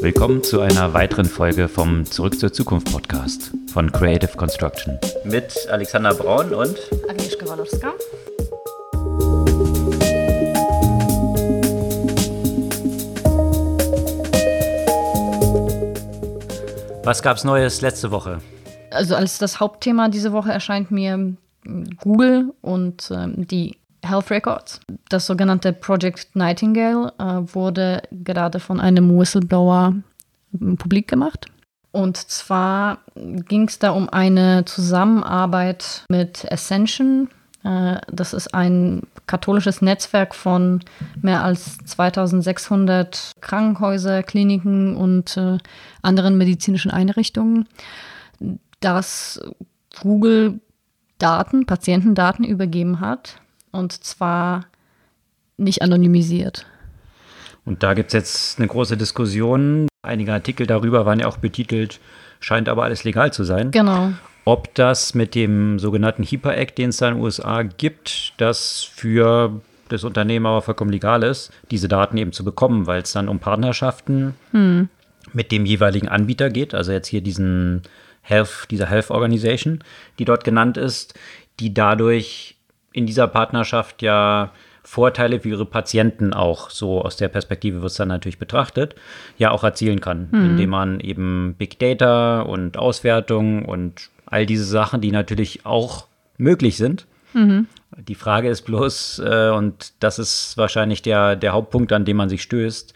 Willkommen zu einer weiteren Folge vom Zurück zur Zukunft Podcast von Creative Construction. Mit Alexander Braun und Agnieszka Walorska. Was gab es Neues letzte Woche? Also als das Hauptthema diese Woche erscheint mir Google und ähm, die Health Records. Das sogenannte Project Nightingale äh, wurde gerade von einem Whistleblower ähm, publik gemacht. Und zwar ging es da um eine Zusammenarbeit mit Ascension. Äh, das ist ein katholisches Netzwerk von mehr als 2600 Krankenhäuser, Kliniken und äh, anderen medizinischen Einrichtungen, das Google Daten, Patientendaten übergeben hat und zwar nicht anonymisiert. Und da gibt es jetzt eine große Diskussion. Einige Artikel darüber waren ja auch betitelt, scheint aber alles legal zu sein. Genau. Ob das mit dem sogenannten HIPAA Act, den es da in den USA gibt, das für das Unternehmen aber vollkommen legal ist, diese Daten eben zu bekommen, weil es dann um Partnerschaften hm. mit dem jeweiligen Anbieter geht. Also jetzt hier diesen Health, dieser Health Organization, die dort genannt ist, die dadurch in dieser Partnerschaft ja Vorteile für ihre Patienten auch, so aus der Perspektive wird es dann natürlich betrachtet, ja auch erzielen kann, mhm. indem man eben Big Data und Auswertung und all diese Sachen, die natürlich auch möglich sind. Mhm. Die Frage ist bloß, äh, und das ist wahrscheinlich der, der Hauptpunkt, an dem man sich stößt,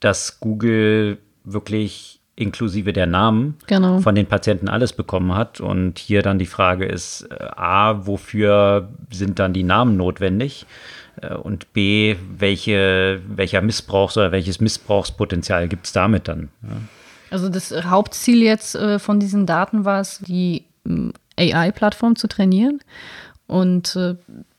dass Google wirklich inklusive der Namen genau. von den Patienten alles bekommen hat. Und hier dann die Frage ist, äh, a, wofür sind dann die Namen notwendig? Äh, und b, welche, welcher Missbrauchs- oder welches Missbrauchspotenzial gibt es damit dann? Ja. Also das Hauptziel jetzt äh, von diesen Daten war es, die ähm, AI-Plattform zu trainieren. Und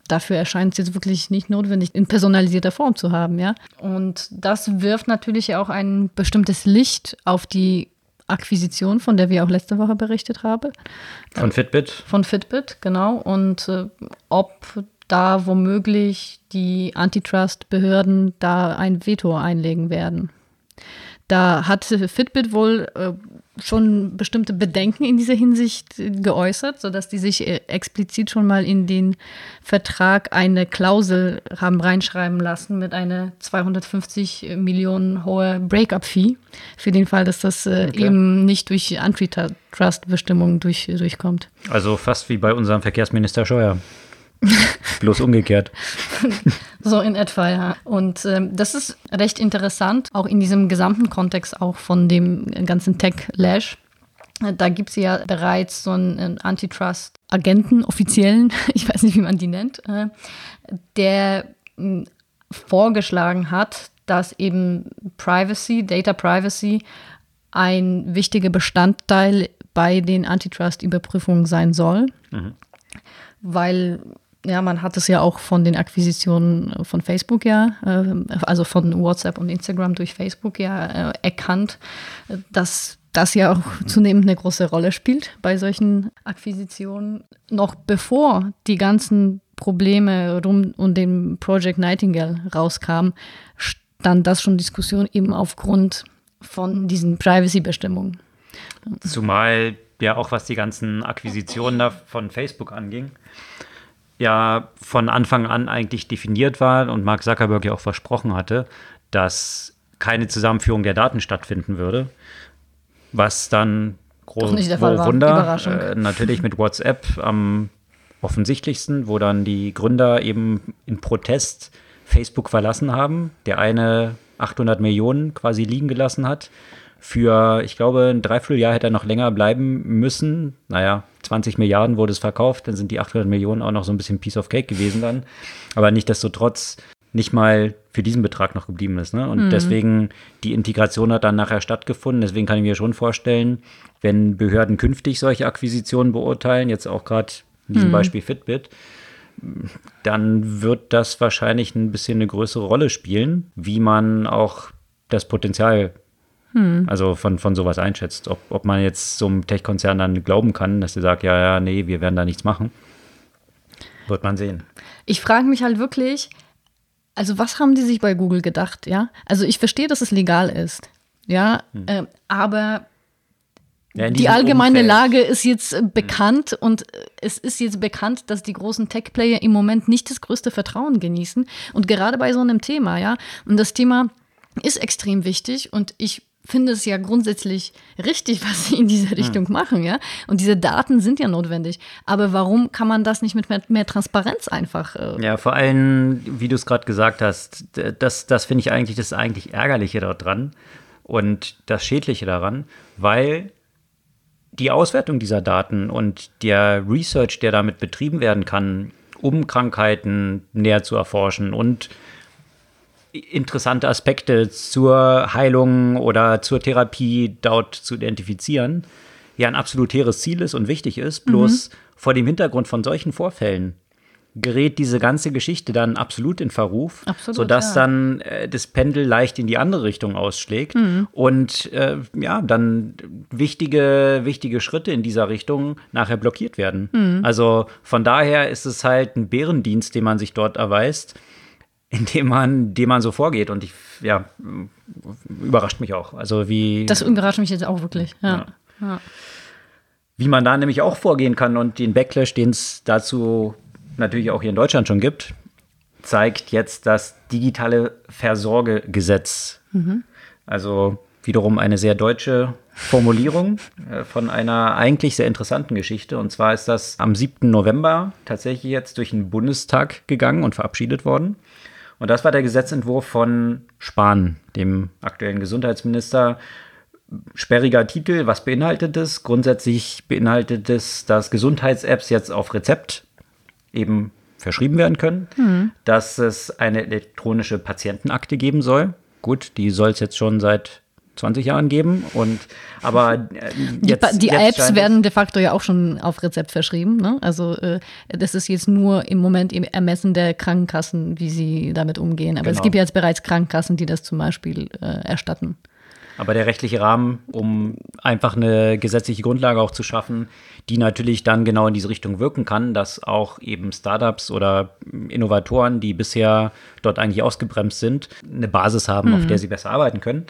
dafür erscheint es jetzt wirklich nicht notwendig, in personalisierter Form zu haben, ja. Und das wirft natürlich auch ein bestimmtes Licht auf die Akquisition, von der wir auch letzte Woche berichtet haben. Von Fitbit? Von Fitbit, genau. Und äh, ob da womöglich die Antitrust-Behörden da ein Veto einlegen werden. Da hat Fitbit wohl äh, schon bestimmte Bedenken in dieser Hinsicht geäußert, sodass die sich äh, explizit schon mal in den Vertrag eine Klausel haben reinschreiben lassen mit einer 250 Millionen hohe Breakup-Fee, für den Fall, dass das äh, okay. eben nicht durch Antitrust-Bestimmungen durch, durchkommt. Also fast wie bei unserem Verkehrsminister Scheuer. Bloß umgekehrt. so in etwa, ja. Und ähm, das ist recht interessant, auch in diesem gesamten Kontext auch von dem ganzen Tech-Lash. Da gibt es ja bereits so einen Antitrust-Agenten, offiziellen, ich weiß nicht, wie man die nennt, äh, der äh, vorgeschlagen hat, dass eben Privacy, Data Privacy, ein wichtiger Bestandteil bei den Antitrust-Überprüfungen sein soll. Mhm. Weil ja, man hat es ja auch von den Akquisitionen von Facebook ja, äh, also von WhatsApp und Instagram durch Facebook ja äh, erkannt, dass das ja auch zunehmend eine große Rolle spielt bei solchen Akquisitionen. Noch bevor die ganzen Probleme rund um den Project Nightingale rauskamen, stand das schon Diskussion eben aufgrund von diesen Privacy-Bestimmungen. Zumal ja auch was die ganzen Akquisitionen da von Facebook anging, ja von Anfang an eigentlich definiert war und Mark Zuckerberg ja auch versprochen hatte, dass keine Zusammenführung der Daten stattfinden würde. Was dann groß Wunder äh, natürlich mit WhatsApp am offensichtlichsten, wo dann die Gründer eben in Protest Facebook verlassen haben. Der eine 800 Millionen quasi liegen gelassen hat für, ich glaube, ein Dreivierteljahr hätte er noch länger bleiben müssen. Naja, 20 Milliarden wurde es verkauft, dann sind die 800 Millionen auch noch so ein bisschen Piece of Cake gewesen dann. Aber nichtdestotrotz nicht mal für diesen Betrag noch geblieben ist. Ne? Und mhm. deswegen, die Integration hat dann nachher stattgefunden. Deswegen kann ich mir schon vorstellen, wenn Behörden künftig solche Akquisitionen beurteilen, jetzt auch gerade in diesem mhm. Beispiel Fitbit, dann wird das wahrscheinlich ein bisschen eine größere Rolle spielen, wie man auch das Potenzial hm. Also von, von sowas einschätzt. Ob, ob man jetzt so einem Tech-Konzern dann glauben kann, dass sie sagt, ja, ja, nee, wir werden da nichts machen. Wird man sehen. Ich frage mich halt wirklich, also was haben die sich bei Google gedacht, ja? Also ich verstehe, dass es legal ist. Ja, äh, aber Ja, die allgemeine Umfeld. Lage ist jetzt äh, bekannt und äh, es ist jetzt bekannt, dass die großen Tech-Player im Moment nicht das größte Vertrauen genießen. Und gerade bei so einem Thema, ja. Und das Thema ist extrem wichtig und ich finde es ja grundsätzlich richtig, was sie in diese Richtung machen, ja. Und diese Daten sind ja notwendig. Aber warum kann man das nicht mit mehr, mehr Transparenz einfach? Äh, Ja, vor allem, wie du es gerade gesagt hast, das, das finde ich eigentlich das eigentlich Ärgerliche daran und das Schädliche daran, weil die Auswertung dieser Daten und der Research, der damit betrieben werden kann, um Krankheiten näher zu erforschen und interessante Aspekte zur Heilung oder zur Therapie dort zu identifizieren, ja ein absolut hehres Ziel ist und wichtig ist. Bloß vor dem Hintergrund von solchen Vorfällen gerät diese ganze Geschichte dann absolut in Verruf, Absolut, sodass ja. dann äh, das Pendel leicht in die andere Richtung ausschlägt und äh, ja, dann wichtige, wichtige Schritte in dieser Richtung nachher blockiert werden. Also von daher ist es halt ein Bärendienst, den man sich dort erweist, indem man, indem man so vorgeht. Und ich, ja, überrascht mich auch. Also wie, das überrascht mich jetzt auch wirklich. Ja. ja. wie man da nämlich auch vorgehen kann und den Backlash, den es dazu natürlich auch hier in Deutschland schon gibt, zeigt jetzt das digitale Versorgegesetz. Also wiederum eine sehr deutsche Formulierung äh, von einer eigentlich sehr interessanten Geschichte. Und zwar ist das am 7. November tatsächlich jetzt durch den Bundestag gegangen und verabschiedet worden. Und das war der Gesetzentwurf von Spahn, dem aktuellen Gesundheitsminister. Sperriger Titel, was beinhaltet es? Grundsätzlich beinhaltet es, dass Gesundheits-Apps jetzt auf Rezept eben verschrieben werden können, dass es eine elektronische Patientenakte geben soll. Gut, die soll es jetzt schon seit 20 Jahren geben. Und aber äh, Die, jetzt, Pa- die jetzt Apps es- werden de facto ja auch schon auf Rezept verschrieben. Ne? Also äh, das ist jetzt nur im Moment im Ermessen der Krankenkassen, wie sie damit umgehen. Aber es Genau. gibt ja jetzt bereits Krankenkassen, die das zum Beispiel äh, erstatten. Aber der rechtliche Rahmen, um einfach eine gesetzliche Grundlage auch zu schaffen, die natürlich dann genau in diese Richtung wirken kann, dass auch eben Startups oder Innovatoren, die bisher dort eigentlich ausgebremst sind, eine Basis haben, auf der sie besser arbeiten können.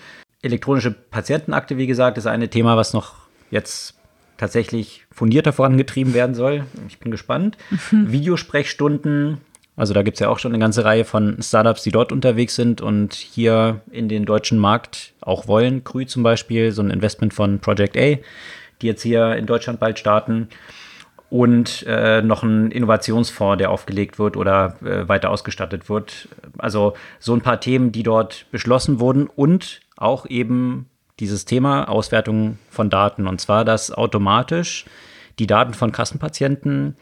Elektronische Patientenakte, wie gesagt, ist ein Thema, was noch jetzt tatsächlich fundierter vorangetrieben werden soll. Ich bin gespannt. Videosprechstunden, also da gibt es ja auch schon eine ganze Reihe von Startups, die dort unterwegs sind und hier in den deutschen Markt auch wollen. Krü zum Beispiel, so ein Investment von Project A, die jetzt hier in Deutschland bald starten. Und äh, noch ein Innovationsfonds, der aufgelegt wird oder äh, weiter ausgestattet wird. Also so ein paar Themen, die dort beschlossen wurden und auch eben dieses Thema Auswertung von Daten. Und zwar, dass automatisch die Daten von Kassenpatienten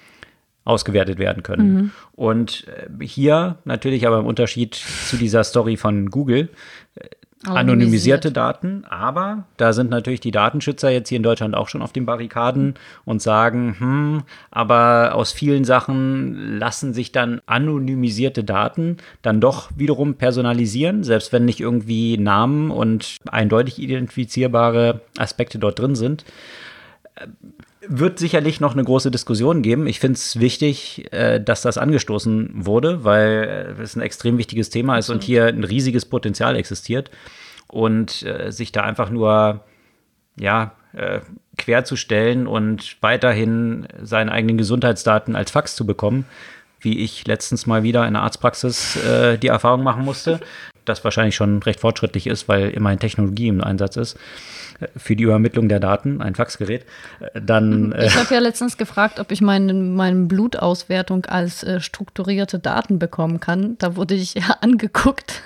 ausgewertet werden können. Und äh, hier natürlich aber im Unterschied zu dieser Story von Google, äh, anonymisierte Daten, aber da sind natürlich die Datenschützer jetzt hier in Deutschland auch schon auf den Barrikaden und sagen, hm, aber aus vielen Sachen lassen sich dann anonymisierte Daten dann doch wiederum personalisieren, selbst wenn nicht irgendwie Namen und eindeutig identifizierbare Aspekte dort drin sind wird sicherlich noch eine große Diskussion geben. Ich finde es wichtig, äh, dass das angestoßen wurde, weil äh, es ein extrem wichtiges Thema ist und hier ein riesiges Potenzial existiert. Und äh, sich da einfach nur ja, äh, querzustellen und weiterhin seine eigenen Gesundheitsdaten als Fax zu bekommen, wie ich letztens mal wieder in der Arztpraxis äh, die Erfahrung machen musste, das wahrscheinlich schon recht fortschrittlich ist, weil immerhin Technologie im Einsatz ist äh, für die Übermittlung der Daten, ein Faxgerät, äh, dann äh, Ich habe ja letztens gefragt, ob ich meine, meine Blutauswertung als äh, strukturierte Daten bekommen kann. Da wurde ich ja angeguckt,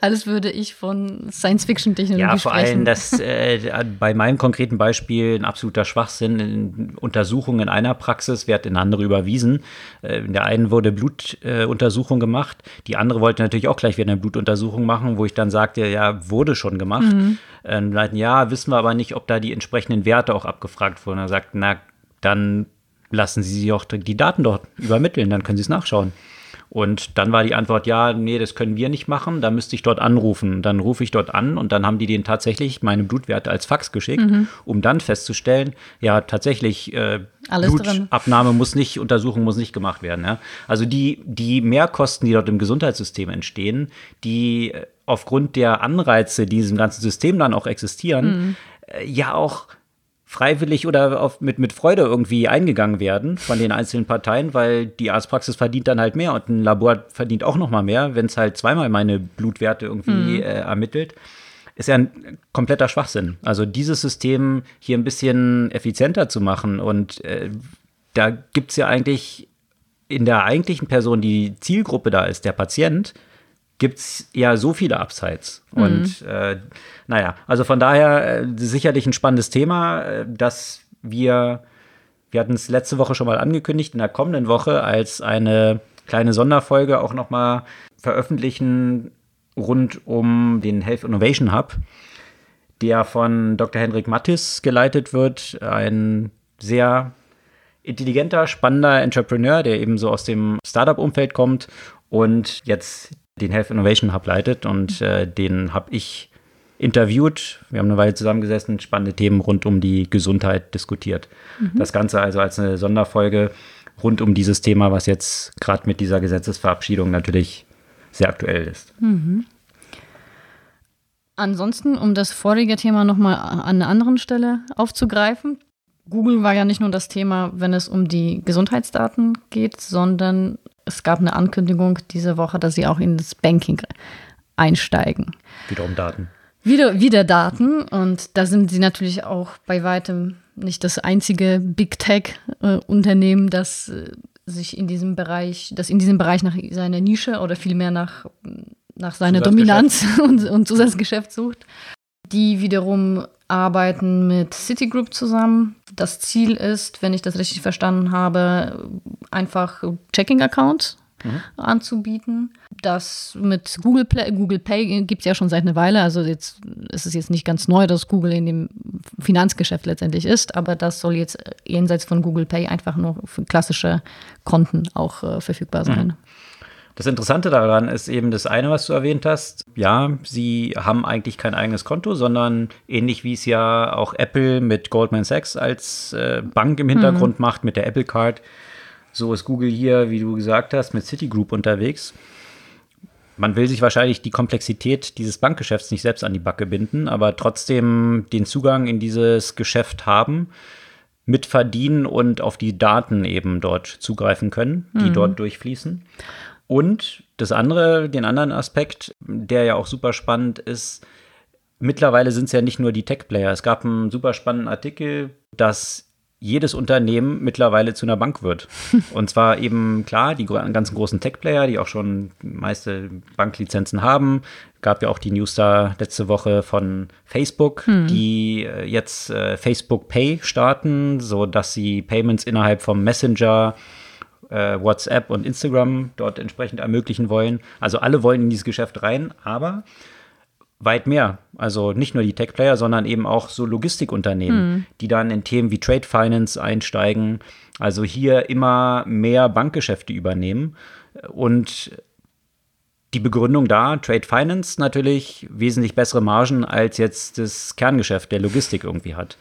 als würde ich von Science-Fiction-Technologie Ja, vor sprechen. allem, dass äh, bei meinem konkreten Beispiel ein absoluter Schwachsinn in Untersuchungen in einer Praxis wird in eine andere überwiesen. Äh, in der einen wurde Blutuntersuchung äh, Untersuchung gemacht, die andere wollte natürlich auch gleich wieder eine Blutuntersuchung machen, wo ich dann sagte, ja, wurde schon gemacht. Mhm. Ähm, meinten, ja, wissen wir aber nicht, ob da die entsprechenden Werte auch abgefragt wurden. Er sagt, na, dann lassen Sie sich auch die Daten dort übermitteln, dann können Sie es nachschauen. Und dann war die Antwort, ja, nee, das können wir nicht machen, da müsste ich dort anrufen. Dann rufe ich dort an und dann haben die denen tatsächlich meine Blutwerte als Fax geschickt, mhm. um dann festzustellen, ja, tatsächlich, äh, Blutabnahme drin. muss nicht, Untersuchung muss nicht gemacht werden. Ja? Also die, die Mehrkosten, die dort im Gesundheitssystem entstehen, die aufgrund der Anreize, die in diesem ganzen System dann auch existieren, mhm. äh, ja auch freiwillig oder auf, mit, mit Freude irgendwie eingegangen werden von den einzelnen Parteien, weil die Arztpraxis verdient dann halt mehr und ein Labor verdient auch noch mal mehr, wenn es halt zweimal meine Blutwerte irgendwie mhm. äh, ermittelt. Ist ja ein kompletter Schwachsinn. Also dieses System hier ein bisschen effizienter zu machen und äh, da gibt es ja eigentlich in der eigentlichen Person, die Zielgruppe da ist, der Patient, gibt es ja so viele Upsides. Mhm. Und äh, naja, also von daher äh, sicherlich ein spannendes Thema, äh, dass wir, wir hatten es letzte Woche schon mal angekündigt, in der kommenden Woche als eine kleine Sonderfolge auch noch mal veröffentlichen rund um den Health Innovation Hub, der von Dr. Hendrik Mattis geleitet wird, ein sehr intelligenter, spannender Entrepreneur, der eben so aus dem Startup-Umfeld kommt und jetzt den Health Innovation Hub leitet und äh, den habe ich interviewt. Wir haben eine Weile zusammengesessen, spannende Themen rund um die Gesundheit diskutiert. Mhm. Das Ganze also als eine Sonderfolge rund um dieses Thema, was jetzt gerade mit dieser Gesetzesverabschiedung natürlich sehr aktuell ist. Mhm. Ansonsten, um das vorige Thema nochmal an einer anderen Stelle aufzugreifen, Google war ja nicht nur das Thema, wenn es um die Gesundheitsdaten geht, sondern es gab eine Ankündigung diese Woche, dass sie auch ins Banking einsteigen. Wiederum Daten. Wieder, wieder Daten. Und da sind sie natürlich auch bei weitem nicht das einzige Big Tech-Unternehmen, das äh, sich in diesem Bereich, das in diesem Bereich nach seiner Nische oder vielmehr nach, nach seiner Dominanz und, und Zusatzgeschäft sucht. Die wiederum arbeiten mit Citigroup zusammen. Das Ziel ist, wenn ich das richtig verstanden habe, einfach Checking-Accounts mhm. anzubieten. Das mit Google Play, Google Pay gibt es ja schon seit einer Weile. Also jetzt ist es jetzt nicht ganz neu, dass Google in dem Finanzgeschäft letztendlich ist, aber das soll jetzt jenseits von Google Pay einfach nur für klassische Konten auch äh, verfügbar sein. Mhm. Das Interessante daran ist eben das eine, was du erwähnt hast. Ja, sie haben eigentlich kein eigenes Konto, sondern ähnlich wie es ja auch Apple mit Goldman Sachs als äh, Bank im Hintergrund mhm. macht, mit der Apple Card. So ist Google hier, wie du gesagt hast, mit Citigroup unterwegs. Man will sich wahrscheinlich die Komplexität dieses Bankgeschäfts nicht selbst an die Backe binden, aber trotzdem den Zugang in dieses Geschäft haben, mitverdienen und auf die Daten eben dort zugreifen können, die mhm. dort durchfließen. Und das andere, den anderen Aspekt, der ja auch super spannend ist, mittlerweile sind es ja nicht nur die Tech-Player. Es gab einen super spannenden Artikel, dass jedes Unternehmen mittlerweile zu einer Bank wird. Und zwar eben klar, die ganzen großen Tech-Player, die auch schon meiste Banklizenzen haben. Gab ja auch die News da letzte Woche von Facebook, hm. die äh, jetzt äh, Facebook Pay starten, sodass sie Payments innerhalb vom Messenger äh, WhatsApp und Instagram dort entsprechend ermöglichen wollen. Also alle wollen in dieses Geschäft rein, aber weit mehr. Also nicht nur die Tech-Player, sondern eben auch so Logistikunternehmen, hm. die dann in Themen wie Trade Finance einsteigen. Also hier immer mehr Bankgeschäfte übernehmen. Und die Begründung da, Trade Finance natürlich wesentlich bessere Margen als jetzt das Kerngeschäft der Logistik irgendwie hat.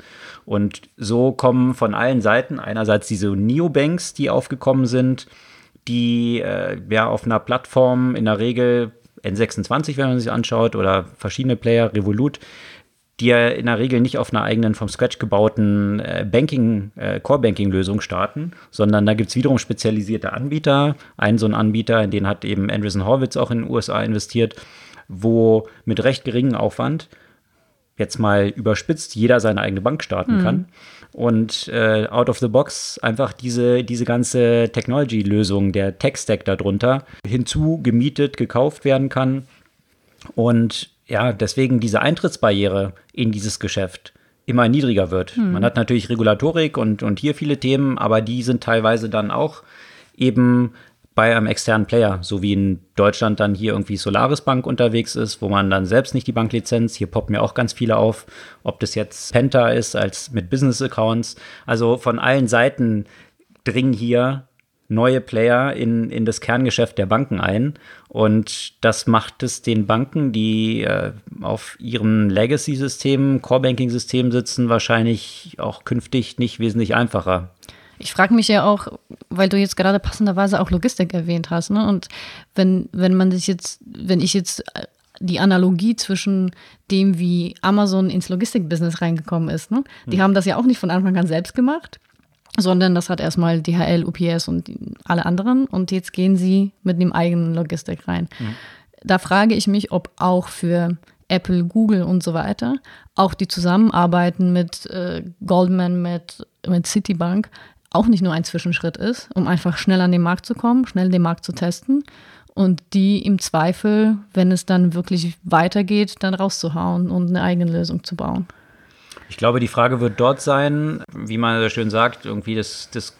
Und so kommen von allen Seiten einerseits diese Neobanks, die aufgekommen sind, die äh, ja auf einer Plattform in der Regel N26, wenn man sich anschaut, oder verschiedene Player, Revolut, die ja in der Regel nicht auf einer eigenen vom Scratch gebauten äh, Banking, äh, Core-Banking-Lösung starten, sondern da gibt es wiederum spezialisierte Anbieter. Ein so ein Anbieter, in den hat eben Andreessen Horwitz auch in den USA investiert, wo mit recht geringem Aufwand jetzt mal überspitzt jeder seine eigene Bank starten mhm. kann und äh, out of the box einfach diese, diese ganze Technology-Lösung, der Tech-Stack darunter hinzu gemietet, gekauft werden kann und ja, deswegen diese Eintrittsbarriere in dieses Geschäft immer niedriger wird. Mhm. Man hat natürlich Regulatorik und, und hier viele Themen, aber die sind teilweise dann auch eben bei einem externen Player, so wie in Deutschland dann hier irgendwie Solaris Bank unterwegs ist, wo man dann selbst nicht die Banklizenz, hier poppen mir auch ganz viele auf, ob das jetzt Penta ist als mit Business Accounts. Also von allen Seiten dringen hier neue Player in, in das Kerngeschäft der Banken ein. Und das macht es den Banken, die äh, auf ihrem Legacy-System, Core-Banking-System sitzen, wahrscheinlich auch künftig nicht wesentlich einfacher. Ich frage mich ja auch, weil du jetzt gerade passenderweise auch Logistik erwähnt hast, ne? Und wenn, wenn man sich jetzt, wenn ich jetzt äh, die Analogie zwischen dem, wie Amazon ins Logistikbusiness reingekommen ist, ne? Die hm. haben das ja auch nicht von Anfang an selbst gemacht, sondern das hat erstmal DHL, UPS und alle anderen und jetzt gehen sie mit dem eigenen Logistik rein. Mhm. Da frage ich mich, ob auch für Apple, Google und so weiter, auch die Zusammenarbeiten mit äh, Goldman, mit, mit Citibank auch nicht nur ein Zwischenschritt ist, um einfach schnell an den Markt zu kommen, schnell den Markt zu testen und die im Zweifel, wenn es dann wirklich weitergeht, dann rauszuhauen und eine eigene Lösung zu bauen. Ich glaube, die Frage wird dort sein, wie man so schön sagt, irgendwie das, das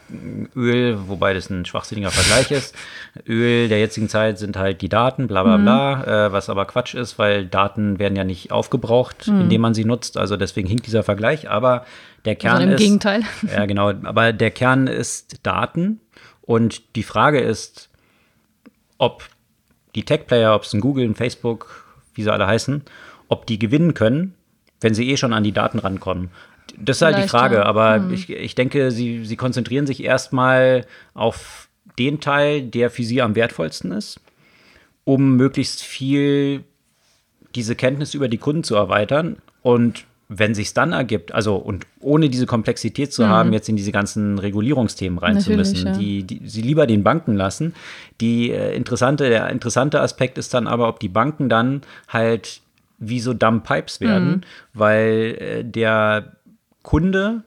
Öl, wobei das ein schwachsinniger Vergleich ist. Öl der jetzigen Zeit sind halt die Daten, bla bla bla, mhm. äh, was aber Quatsch ist, weil Daten werden ja nicht aufgebraucht, mhm. indem man sie nutzt. Also deswegen hinkt dieser Vergleich. Aber der Kern also im ist. Im Gegenteil. Ja, genau. Aber der Kern ist Daten. Und die Frage ist, ob die Tech-Player, ob es ein Google, ein Facebook, wie sie alle heißen, ob die gewinnen können wenn sie eh schon an die Daten rankommen. Das ist halt die Frage, ja. aber hm. ich, ich denke, sie, sie konzentrieren sich erstmal auf den Teil, der für sie am wertvollsten ist, um möglichst viel diese Kenntnis über die Kunden zu erweitern. Und wenn sich dann ergibt, also und ohne diese Komplexität zu mhm. haben, jetzt in diese ganzen Regulierungsthemen reinzumüssen, ja. die, die sie lieber den Banken lassen. Die äh, interessante, der interessante Aspekt ist dann aber, ob die Banken dann halt wie so Dumb Pipes werden, mhm. weil äh, der Kunde,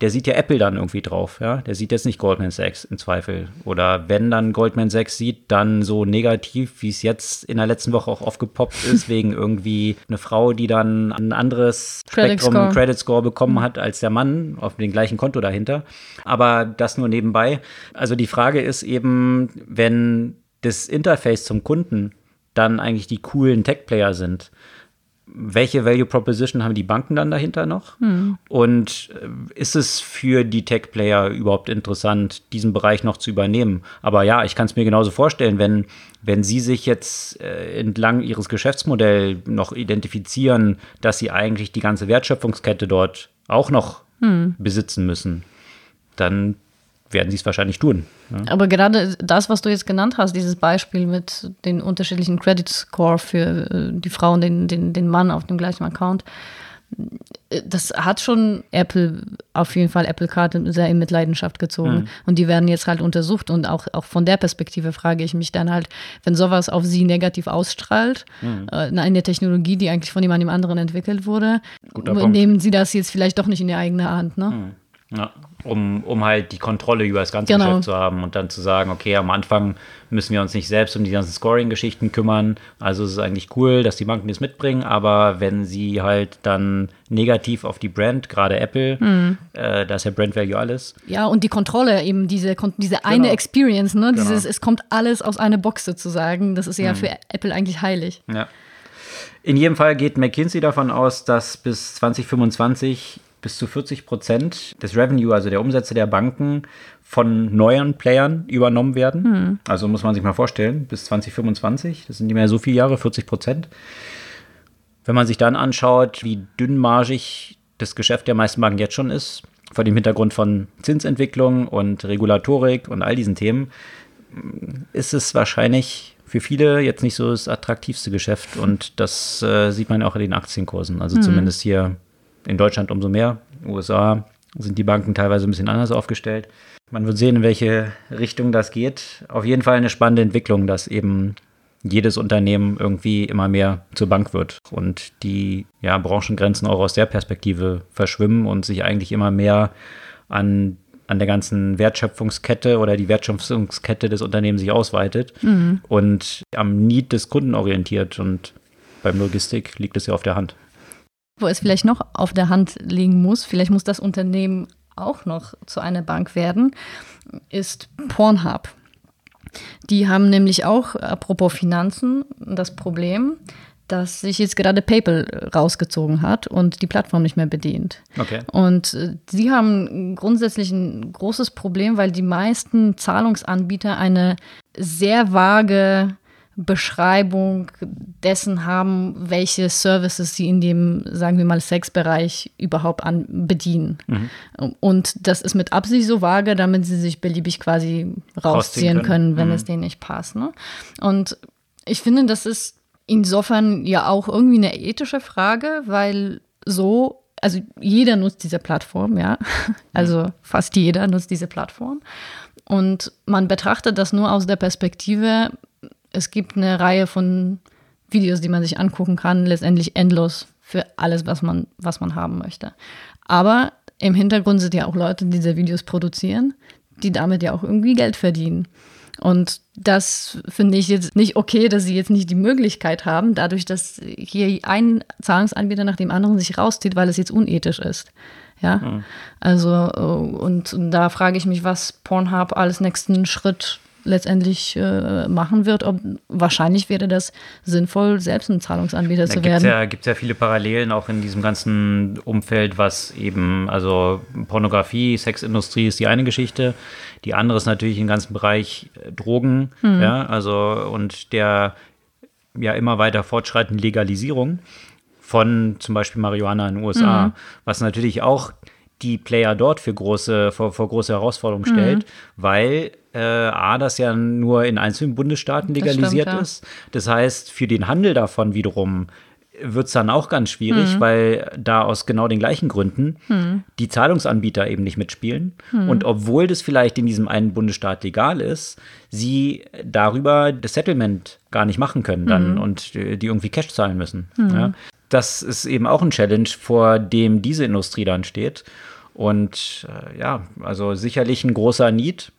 der sieht ja Apple dann irgendwie drauf, ja. Der sieht jetzt nicht Goldman Sachs im Zweifel. Oder wenn dann Goldman Sachs sieht, dann so negativ, wie es jetzt in der letzten Woche auch aufgepoppt ist, wegen irgendwie eine Frau, die dann ein anderes Credit Spektrum Score. Credit Score bekommen mhm. hat als der Mann auf dem gleichen Konto dahinter. Aber das nur nebenbei. Also die Frage ist eben, wenn das Interface zum Kunden dann eigentlich die coolen Tech-Player sind, welche Value Proposition haben die Banken dann dahinter noch? Hm. Und äh, ist es für die Tech-Player überhaupt interessant, diesen Bereich noch zu übernehmen? Aber ja, ich kann es mir genauso vorstellen, wenn, wenn sie sich jetzt äh, entlang ihres Geschäftsmodells noch identifizieren, dass sie eigentlich die ganze Wertschöpfungskette dort auch noch hm. besitzen müssen, dann werden sie es wahrscheinlich tun. Ja. Aber gerade das, was du jetzt genannt hast, dieses Beispiel mit den unterschiedlichen Credit Score für äh, die Frau und den, den, den Mann auf dem gleichen Account, äh, das hat schon Apple, auf jeden Fall Apple Card sehr in Mitleidenschaft gezogen. Mhm. Und die werden jetzt halt untersucht. Und auch, auch von der Perspektive frage ich mich dann halt, wenn sowas auf sie negativ ausstrahlt, mhm. äh, eine Technologie, die eigentlich von jemandem anderen entwickelt wurde, nehmen sie das jetzt vielleicht doch nicht in die eigene Hand. Ne? Mhm. Ja, um, um halt die Kontrolle über das ganze genau. Geschäft zu haben und dann zu sagen, okay, am Anfang müssen wir uns nicht selbst um die ganzen Scoring-Geschichten kümmern. Also es ist eigentlich cool, dass die Banken das mitbringen, aber wenn sie halt dann negativ auf die Brand, gerade Apple, mhm. äh, da ist ja Brand Value alles. Ja, und die Kontrolle, eben diese, diese eine genau. Experience, ne? Genau. Dieses, es kommt alles aus einer Box sozusagen. Das ist ja mhm. für Apple eigentlich heilig. Ja. In jedem Fall geht McKinsey davon aus, dass bis 2025 bis zu 40 Prozent des Revenue, also der Umsätze der Banken, von neuen Playern übernommen werden. Hm. Also muss man sich mal vorstellen, bis 2025, das sind nicht mehr so viele Jahre, 40 Prozent. Wenn man sich dann anschaut, wie dünnmargig das Geschäft der meisten Banken jetzt schon ist, vor dem Hintergrund von Zinsentwicklung und Regulatorik und all diesen Themen, ist es wahrscheinlich für viele jetzt nicht so das attraktivste Geschäft und das äh, sieht man auch in den Aktienkursen. Also hm. zumindest hier in Deutschland umso mehr. In den USA sind die Banken teilweise ein bisschen anders aufgestellt. Man wird sehen, in welche Richtung das geht. Auf jeden Fall eine spannende Entwicklung, dass eben jedes Unternehmen irgendwie immer mehr zur Bank wird und die ja, Branchengrenzen auch aus der Perspektive verschwimmen und sich eigentlich immer mehr an, an der ganzen Wertschöpfungskette oder die Wertschöpfungskette des Unternehmens sich ausweitet mhm. und am Need des Kunden orientiert. Und beim Logistik liegt es ja auf der Hand. Wo es vielleicht noch auf der Hand liegen muss, vielleicht muss das Unternehmen auch noch zu einer Bank werden, ist Pornhub. Die haben nämlich auch, apropos Finanzen, das Problem, dass sich jetzt gerade PayPal rausgezogen hat und die Plattform nicht mehr bedient. Okay. Und äh, sie haben grundsätzlich ein großes Problem, weil die meisten Zahlungsanbieter eine sehr vage Beschreibung dessen haben, welche Services sie in dem, sagen wir mal, Sexbereich überhaupt an, bedienen. Mhm. Und das ist mit Absicht so vage, damit sie sich beliebig quasi rausziehen, können. können, wenn Mhm. es denen nicht passt. Ne? Und ich finde, das ist insofern ja auch irgendwie eine ethische Frage, weil so, also jeder nutzt diese Plattform, ja. Also fast jeder nutzt diese Plattform. Und man betrachtet das nur aus der Perspektive, es gibt eine Reihe von Videos, die man sich angucken kann, letztendlich endlos für alles, was man, was man haben möchte. Aber im Hintergrund sind ja auch Leute, die diese Videos produzieren, die damit ja auch irgendwie Geld verdienen. Und das finde ich jetzt nicht okay, dass sie jetzt nicht die Möglichkeit haben, dadurch, dass hier ein Zahlungsanbieter nach dem anderen sich rauszieht, weil es jetzt unethisch ist. Ja, also äh, und, und da frage ich mich, was Pornhub als nächsten Schritt letztendlich äh, machen wird. Ob, wahrscheinlich wäre das sinnvoll, selbst ein Zahlungsanbieter Da zu gibt es werden. ja, gibt's ja viele Parallelen auch in diesem ganzen Umfeld, was eben, also Pornografie, Sexindustrie ist die eine Geschichte. Die andere ist natürlich im ganzen Bereich äh, Drogen, ja, also und der ja immer weiter fortschreitenden Legalisierung von zum Beispiel Marihuana in den USA, was natürlich auch die Player dort für große, vor, vor große Herausforderungen stellt, weil äh, A, das ja nur in einzelnen Bundesstaaten legalisiert stimmt, ja. ist. Das heißt, für den Handel davon wiederum wird es dann auch ganz schwierig, weil da aus genau den gleichen Gründen die Zahlungsanbieter eben nicht mitspielen. Und obwohl das vielleicht in diesem einen Bundesstaat legal ist, sie darüber das Settlement gar nicht machen können dann und äh, die irgendwie Cash zahlen müssen. Ja. Das ist eben auch ein Challenge, vor dem diese Industrie dann steht. Und äh, ja, also sicherlich ein großer Need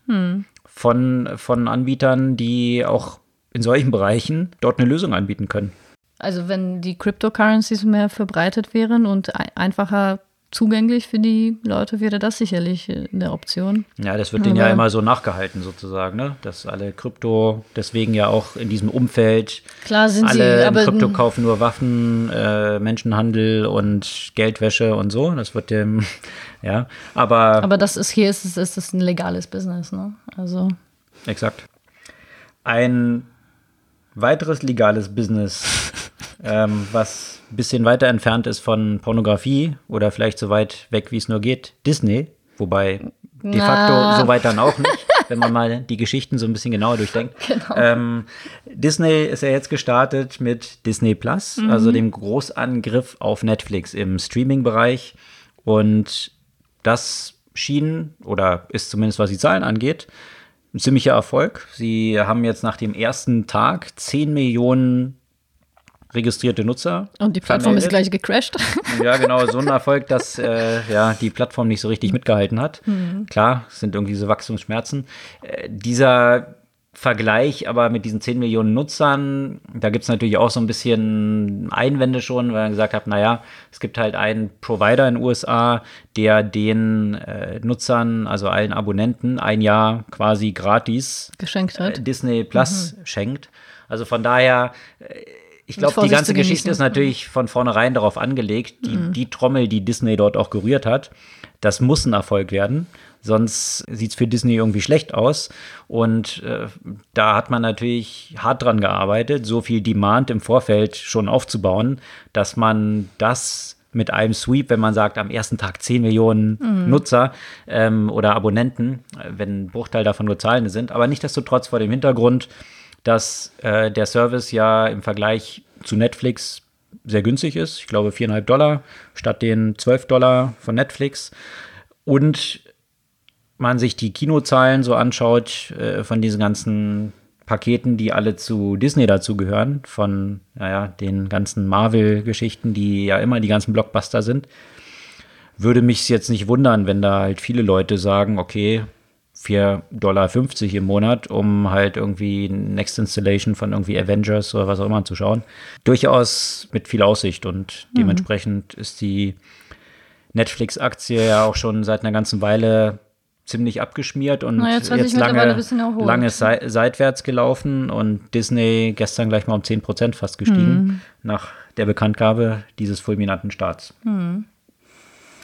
von, von Anbietern, die auch in solchen Bereichen dort eine Lösung anbieten können. Also wenn die Cryptocurrencies mehr verbreitet wären und ein- einfacher zugänglich für die Leute, wäre das sicherlich äh, eine Option. Ja, das wird denen ja immer so nachgehalten sozusagen, ne? Dass alle Krypto, deswegen ja auch in diesem Umfeld, Klar sind alle sie, aber Krypto kaufen nur Waffen, äh, Menschenhandel und Geldwäsche und so. Das wird dem, ja, aber, aber das ist hier ist es ist es ein legales Business, ne? Also exakt. Ein weiteres legales Business, ähm, was ein bisschen weiter entfernt ist von Pornografie oder vielleicht so weit weg, wie es nur geht, Disney. Wobei de Na. facto so weit dann auch nicht, wenn man mal die Geschichten so ein bisschen genauer durchdenkt. Ähm, Disney ist ja jetzt gestartet mit Disney Plus, also dem Großangriff auf Netflix im Streaming-Bereich. Und das schien oder ist zumindest, was die Zahlen angeht, ein ziemlicher Erfolg. Sie haben jetzt nach dem ersten Tag 10 Millionen registrierte Nutzer. und die Plattform ist vermeldet. gleich gecrashed. Ja, genau, so ein Erfolg, dass äh, ja, die Plattform nicht so richtig mitgehalten hat. Klar, es sind irgendwie so Wachstumsschmerzen. Äh, dieser Vergleich aber mit diesen 10 Millionen Nutzern, da gibt es natürlich auch so ein bisschen Einwände schon, weil man gesagt hat, naja, es gibt halt einen Provider in den USA, der den äh, Nutzern, also allen Abonnenten, ein Jahr quasi gratis geschenkt äh, hat. Disney Plus schenkt. Also von daher, äh, ich glaube, die ganze. Geschichte ist natürlich von vornherein darauf angelegt, die, Mhm. die Trommel, die Disney dort auch gerührt hat, das muss ein Erfolg werden. Sonst sieht es für Disney irgendwie schlecht aus. Und äh, da hat man natürlich hart dran gearbeitet, so viel Demand im Vorfeld schon aufzubauen, dass man das mit einem Sweep, wenn man sagt, am ersten Tag 10 Millionen Mhm. Nutzer ähm, oder Abonnenten, äh, wenn ein Bruchteil davon nur Zahlende sind, aber nichtsdestotrotz vor dem Hintergrund, dass äh, der Service ja im Vergleich zu Netflix sehr günstig ist. Ich glaube 4,5 Dollar statt den 12 Dollar von Netflix. Und man sich die Kinozahlen so anschaut äh, von diesen ganzen Paketen, die alle zu Disney dazugehören, von naja, den ganzen Marvel-Geschichten, die ja immer die ganzen Blockbuster sind, würde mich jetzt nicht wundern, wenn da halt viele Leute sagen, okay, 4,50 Dollar im Monat, um halt irgendwie Next Installation von irgendwie Avengers oder was auch immer zu schauen. Durchaus mit viel Aussicht und dementsprechend ist die Netflix-Aktie ja auch schon seit einer ganzen Weile ziemlich abgeschmiert und Na, jetzt jetzt lange, lange sei, seitwärts gelaufen und Disney gestern gleich mal um 10 Prozent fast gestiegen Mhm. nach der Bekanntgabe dieses fulminanten Starts.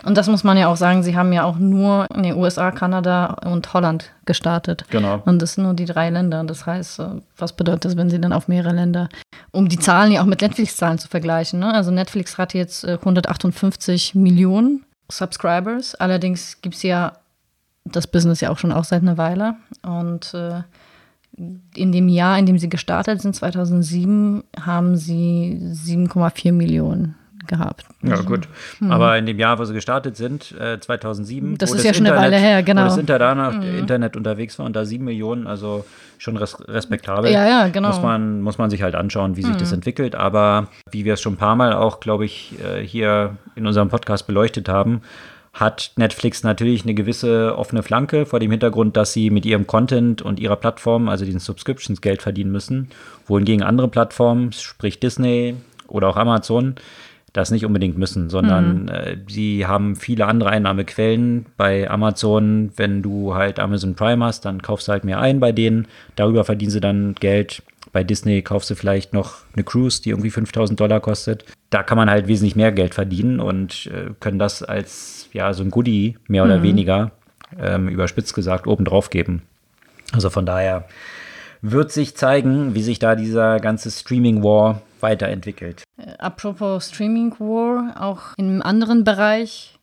Und das muss man ja auch sagen, sie haben ja auch nur in den USA, Kanada und Holland gestartet. Genau. Und das sind nur die drei Länder. Das heißt, äh, was bedeutet das, wenn sie dann auf mehrere Länder, um die Zahlen ja auch mit Netflix-Zahlen zu vergleichen. Ne? Also Netflix hat jetzt äh, 158 Millionen Subscribers. Allerdings gibt es ja das Business ja auch schon auch seit einer Weile. Und äh, in dem Jahr, in dem sie gestartet sind, 2007, haben sie 7,4 Millionen gehabt. Ja, gut. Aber in dem Jahr, wo sie gestartet sind, äh, 2007. Mhm. Das ist ja schon eine Weile her, genau. Wo das Internet, Internet unterwegs war und da sieben Millionen, also schon res respektabel. Ja, ja, genau. Muss man, muss man sich halt anschauen, wie sich das entwickelt. Aber wie wir es schon ein paar Mal auch, glaube ich, äh, hier in unserem Podcast beleuchtet haben, hat Netflix natürlich eine gewisse offene Flanke vor dem Hintergrund, dass sie mit ihrem Content und ihrer Plattform, also diesen Subscriptions, Geld verdienen müssen. Wohingegen andere Plattformen, sprich Disney oder auch Amazon, das nicht unbedingt müssen, sondern äh, sie haben viele andere Einnahmequellen. Bei Amazon, wenn du halt Amazon Prime hast, dann kaufst du halt mehr ein bei denen. Darüber verdienen sie dann Geld. Bei Disney kaufst du vielleicht noch eine Cruise, die irgendwie 5000 Dollar kostet. Da kann man halt wesentlich mehr Geld verdienen und äh, können das als ja so ein Goodie mehr oder weniger ähm, überspitzt gesagt obendrauf geben. Also von daher wird sich zeigen, wie sich da dieser ganze Streaming War weiterentwickelt. Äh, Apropos Streaming War, auch in einem anderen Bereich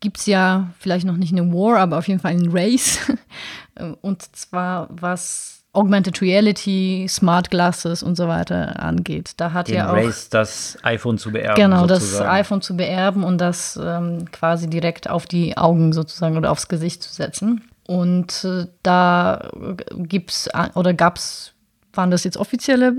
gibt es ja vielleicht noch nicht eine War, aber auf jeden Fall ein Race. Und zwar was Augmented Reality, Smart Glasses und so weiter angeht. Da hat Den ja auch Race, das iPhone zu beerben. genau das sozusagen. iPhone zu beerben und das ähm, quasi direkt auf die Augen sozusagen oder aufs Gesicht zu setzen. Und äh, da gibt's äh, oder gab's, waren das jetzt offizielle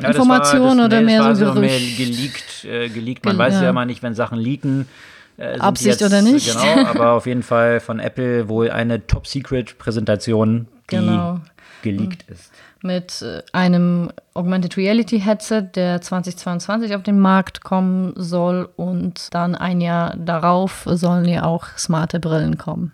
Ja, Informationen oder nee, mehr das so war mehr geleakt, äh, geleakt. Man Gel- weiß ja immer nicht, wenn Sachen leaken. Äh, Absicht jetzt, oder nicht. Genau, aber auf jeden Fall von Apple wohl eine Top-Secret-Präsentation, die Genau. geleakt ist. mit äh, einem Augmented Reality Headset, der 2022 auf den Markt kommen soll und dann ein Jahr darauf sollen ja auch smarte Brillen kommen.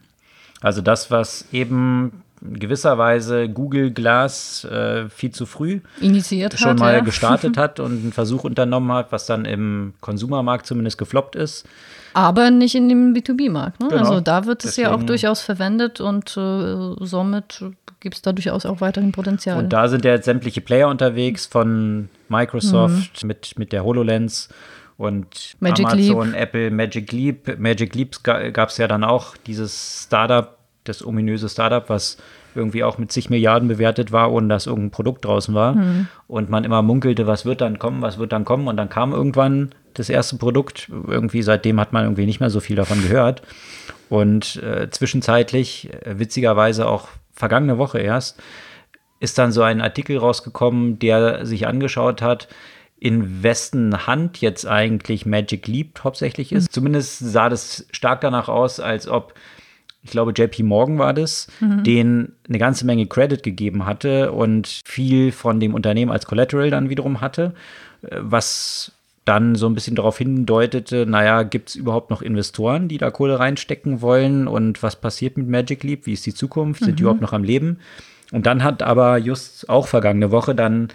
Also das, was eben in gewisser Weise Google Glass äh, viel zu früh Initiiert schon hat, mal ja. gestartet hat und einen Versuch unternommen hat, was dann im Konsumermarkt zumindest gefloppt ist. Aber nicht in dem B2B-Markt. Ne? Genau. Also da wird es ja auch Deswegen- durchaus verwendet und äh, somit gibt es da durchaus auch weiterhin Potenzial. Und da sind ja jetzt sämtliche Player unterwegs von Microsoft Mhm. mit, mit der HoloLens und Magic Amazon, Apple, Magic Leap. Magic Leap gab es ja dann auch dieses Startup, das ominöse Startup, was irgendwie auch mit zig Milliarden bewertet war, ohne dass irgendein Produkt draußen war. Mhm. Und man immer munkelte, was wird dann kommen, was wird dann kommen. Und dann kam irgendwann das erste Produkt. Irgendwie seitdem hat man irgendwie nicht mehr so viel davon gehört. Und äh, zwischenzeitlich, äh, witzigerweise auch vergangene Woche erst, ist dann so ein Artikel rausgekommen, der sich angeschaut hat, in wessen Hand jetzt eigentlich Magic Leap hauptsächlich ist. Zumindest sah das stark danach aus, als ob, ich glaube, JP Morgan war das, denen eine ganze Menge Credit gegeben hatte und viel von dem Unternehmen als Collateral dann wiederum hatte, äh, was dann so ein bisschen darauf hindeutete, naja, gibt es überhaupt noch Investoren, die da Kohle reinstecken wollen und was passiert mit Magic Leap, wie ist die Zukunft, sind die überhaupt noch am Leben? Und dann hat aber just auch vergangene Woche dann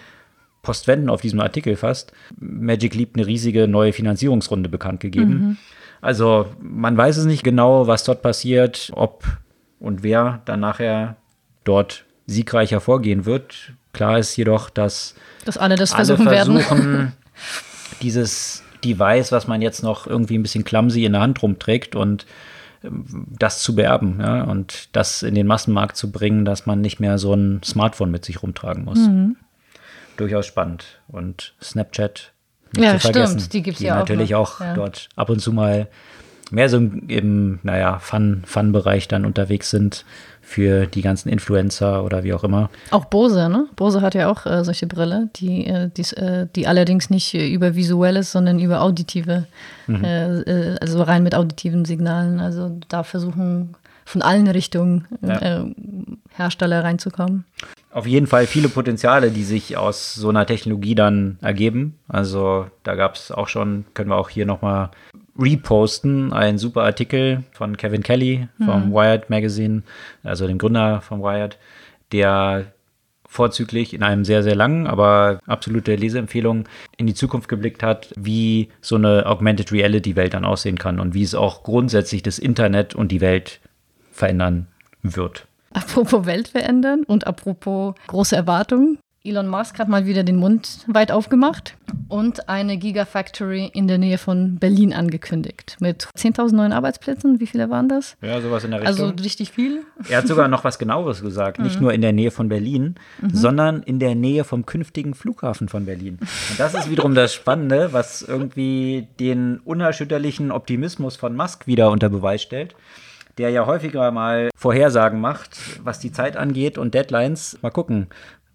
Postwenden auf diesem Artikel fast Magic Leap eine riesige neue Finanzierungsrunde bekannt gegeben. Also man weiß es nicht genau, was dort passiert, ob und wer dann nachher dort siegreich hervorgehen wird. Klar ist jedoch, dass dass alle das alle versuchen werden. versuchen, dieses Device, was man jetzt noch irgendwie ein bisschen clumsy in der Hand rumträgt und ähm, das zu beerben ja, und das in den Massenmarkt zu bringen, dass man nicht mehr so ein Smartphone mit sich rumtragen muss. Mhm. Durchaus spannend. Und Snapchat nicht Ja, zu vergessen, stimmt, die gibt's ja auch natürlich noch, auch ja. dort ab und zu mal mehr so im, naja, Fun- Fun-Bereich dann unterwegs sind für die ganzen Influencer oder wie auch immer. Auch Bose, ne? Bose hat ja auch äh, solche Brille, die, äh, die's, äh, die allerdings nicht äh, über visuelles, sondern über auditive, äh, äh, also rein mit auditiven Signalen. Also da versuchen von allen Richtungen Ja. Hersteller reinzukommen. Auf jeden Fall viele Potenziale, die sich aus so einer Technologie dann ergeben. Also da gab es auch schon, können wir auch hier nochmal reposten einen super Artikel von Kevin Kelly vom Wired Magazine, also dem Gründer vom Wired, der vorzüglich in einem sehr, sehr langen, aber absolute Leseempfehlung in die Zukunft geblickt hat, wie so eine Augmented Reality Welt dann aussehen kann und wie es auch grundsätzlich das Internet und die Welt verändern wird. Apropos Welt verändern und apropos große Erwartungen. Elon Musk hat mal wieder den Mund weit aufgemacht und eine Gigafactory in der Nähe von Berlin angekündigt. Mit 10.000 neuen Arbeitsplätzen. Wie viele waren das? Ja, sowas in der Richtung. Also richtig viel. Er hat sogar noch was genaueres gesagt. Nicht nur in der Nähe von Berlin, sondern in der Nähe vom künftigen Flughafen von Berlin. Und das ist wiederum das Spannende, was irgendwie den unerschütterlichen Optimismus von Musk wieder unter Beweis stellt. Der ja häufiger mal Vorhersagen macht, was die Zeit angeht und Deadlines. Mal gucken,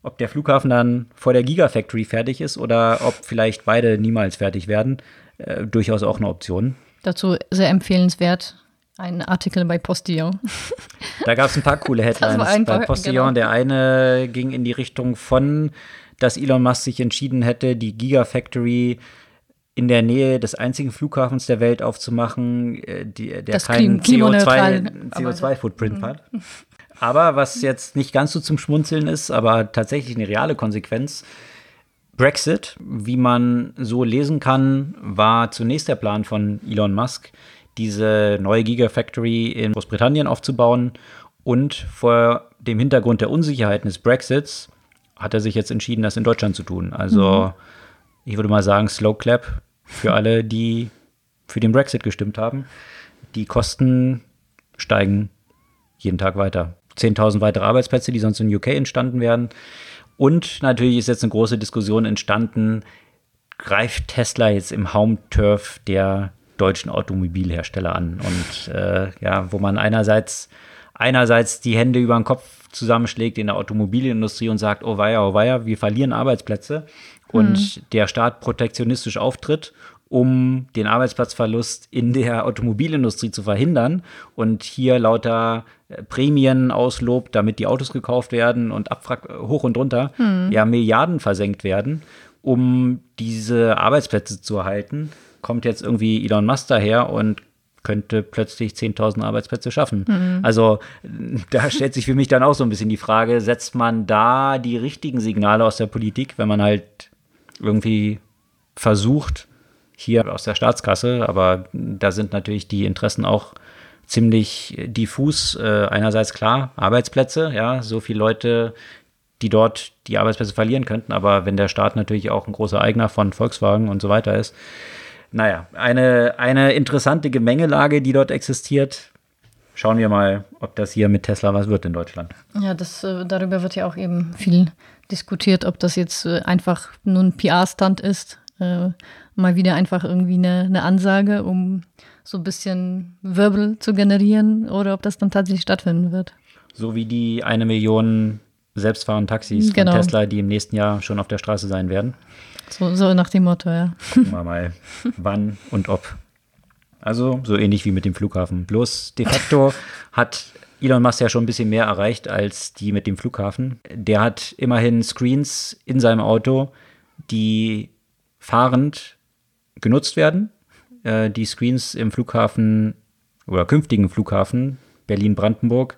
ob der Flughafen dann vor der Gigafactory fertig ist oder ob vielleicht beide niemals fertig werden. Äh, durchaus auch eine Option. Dazu sehr empfehlenswert. Ein Artikel bei Postillon. Da gab es ein paar coole Headlines ein bei Postillon. genau. Der eine ging in die Richtung von, dass Elon Musk sich entschieden hätte, die Gigafactory in der Nähe des einzigen Flughafens der Welt aufzumachen, äh, die, der Das keinen klim- klimaneutral, CO2-Footprint aber- hat. Aber was jetzt nicht ganz so zum Schmunzeln ist, aber tatsächlich eine reale Konsequenz, Brexit, wie man so lesen kann, war zunächst der Plan von Elon Musk, diese neue Gigafactory in Großbritannien aufzubauen. Und vor dem Hintergrund der Unsicherheiten des Brexits hat er sich jetzt entschieden, das in Deutschland zu tun. Also ich würde mal sagen, Slow Clap für alle, die für den Brexit gestimmt haben. Die Kosten steigen jeden Tag weiter. 10.000 weitere Arbeitsplätze, die sonst in UK entstanden wären. Und natürlich ist jetzt eine große Diskussion entstanden, greift Tesla jetzt im Home-Turf der deutschen Automobilhersteller an? Und äh, ja, wo man einerseits, einerseits die Hände über den Kopf zusammenschlägt in der Automobilindustrie und sagt, oh weia, oh weia, wir verlieren Arbeitsplätze. Und der Staat protektionistisch auftritt um den Arbeitsplatzverlust in der Automobilindustrie zu verhindern und hier lauter äh, Prämien auslobt, damit die Autos gekauft werden und Abfrag hoch und runter, ja, Milliarden versenkt werden, um diese Arbeitsplätze zu erhalten, kommt jetzt irgendwie Elon Musk daher und könnte plötzlich 10.000 Arbeitsplätze schaffen. Also da stellt sich für mich dann auch so ein bisschen die Frage, setzt man da die richtigen Signale aus der Politik, wenn man halt irgendwie versucht, hier aus der Staatskasse, aber da sind natürlich die Interessen auch ziemlich diffus. Äh, einerseits klar, Arbeitsplätze, ja, so viele Leute, die dort die Arbeitsplätze verlieren könnten, aber wenn der Staat natürlich auch ein großer Eigner von Volkswagen und so weiter ist, naja, eine, eine interessante Gemengelage, die dort existiert. Schauen wir mal, ob das hier mit Tesla was wird in Deutschland. Ja, das, äh, darüber wird ja auch eben viel diskutiert, ob das jetzt äh, einfach nur ein PR-Stand ist. Äh, mal wieder einfach irgendwie eine, eine Ansage, um so ein bisschen Wirbel zu generieren oder ob das dann tatsächlich stattfinden wird. So wie die eine Million selbstfahrenden Taxis Genau. von Tesla, die im nächsten Jahr schon auf der Straße sein werden. So, so nach dem Motto, ja. Gucken wir mal, wann und ob. Also so ähnlich wie mit dem Flughafen. Bloß de facto hat Elon Musk ja schon ein bisschen mehr erreicht als die mit dem Flughafen. Der hat immerhin Screens in seinem Auto, die fahrend genutzt werden. Äh, die Screens im Flughafen oder künftigen Flughafen Berlin-Brandenburg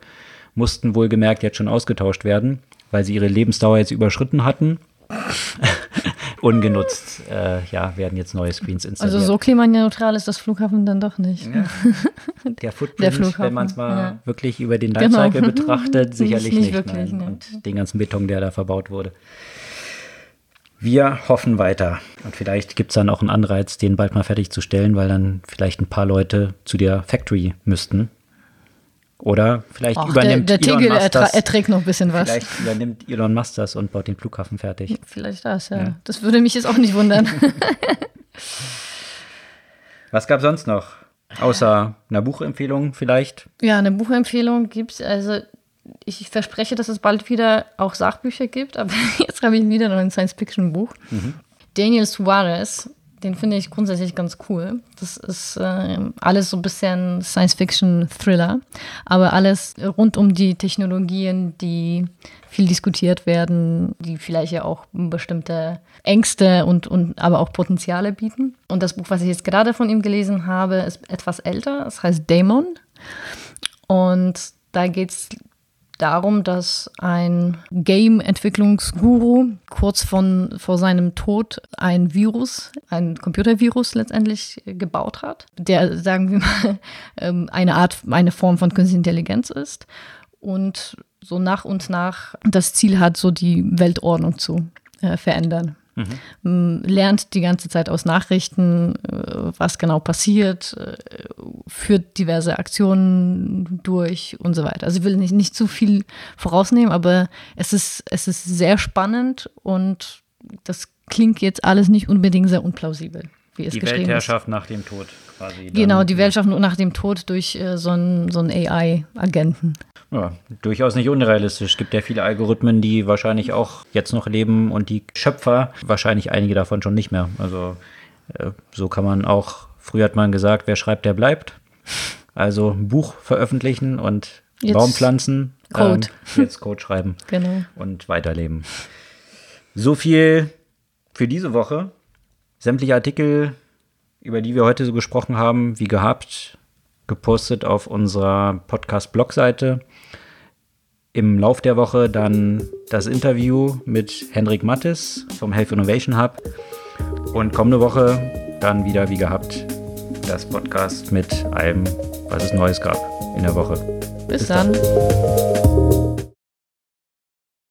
mussten wohlgemerkt jetzt schon ausgetauscht werden, weil sie ihre Lebensdauer jetzt überschritten hatten. Ungenutzt, äh, ja, werden jetzt neue Screens installiert. Also so klimaneutral ist das Flughafen dann doch nicht. Ja. Der Footprint, Der Flughafen, wenn man es mal ja. wirklich über den Genau. Lifecycle betrachtet, sicherlich Nicht nicht. wirklich, ne. Und den ganzen Beton, der da verbaut wurde. Wir hoffen weiter. Und vielleicht gibt es dann auch einen Anreiz, den bald mal fertigzustellen, weil dann vielleicht ein paar Leute zu der Factory müssten. Oder vielleicht der, übernimmt der Elon Tegel Musk das. erträgt noch ein bisschen was. Vielleicht übernimmt Elon Musk das und baut den Flughafen fertig. Vielleicht das, ja. Ja. Das würde mich jetzt auch nicht wundern. Was gab sonst noch? Außer einer Buchempfehlung vielleicht? Ja, eine Buchempfehlung gibt es. Also, ich verspreche, dass es bald wieder auch Sachbücher gibt, aber jetzt habe ich wieder noch ein Science-Fiction-Buch. Daniel Suarez, Den finde ich grundsätzlich ganz cool. Das ist äh, alles so ein bisschen Science-Fiction-Thriller, aber alles rund um die Technologien, die viel diskutiert werden, die vielleicht ja auch bestimmte Ängste und, und aber auch Potenziale bieten. Und das Buch, was ich jetzt gerade von ihm gelesen habe, ist etwas älter. Es heißt Dämon. Und da geht es darum, dass ein Game-Entwicklungsguru kurz von, vor seinem Tod ein Virus, ein Computervirus letztendlich gebaut hat, der, sagen wir mal, ähm, eine Art, eine Form von künstlicher Intelligenz ist und so nach und nach das Ziel hat, so die Weltordnung zu äh, verändern. Mhm. Lernt die ganze Zeit aus Nachrichten, äh, was genau passiert, äh, führt diverse Aktionen durch und so weiter. Also ich will nicht, nicht zu viel vorausnehmen, aber es ist, es ist sehr spannend und das klingt jetzt alles nicht unbedingt sehr unplausibel. Wie es die Weltherrschaft ist. nach dem Tod quasi. Genau, die Weltherrschaft nach dem Tod durch äh, so einen so AI-Agenten. Ja, durchaus nicht unrealistisch. Es gibt ja viele Algorithmen, die wahrscheinlich auch jetzt noch leben und die Schöpfer, wahrscheinlich einige davon schon nicht mehr. Also äh, so kann man auch, früher hat man gesagt, wer schreibt, der bleibt. Also ein Buch veröffentlichen und jetzt Baum pflanzen. Code. Ähm, jetzt Code schreiben. genau. Und weiterleben. So viel für diese Woche. Sämtliche Artikel, über die wir heute so gesprochen haben, wie gehabt, gepostet auf unserer Podcast-Blog-Seite. Im Lauf der Woche dann das Interview mit Hendrik Mattes vom Health Innovation Hub. Und kommende Woche dann wieder wie gehabt das Podcast mit allem, was es Neues gab in der Woche. Bis, Bis dann. dann.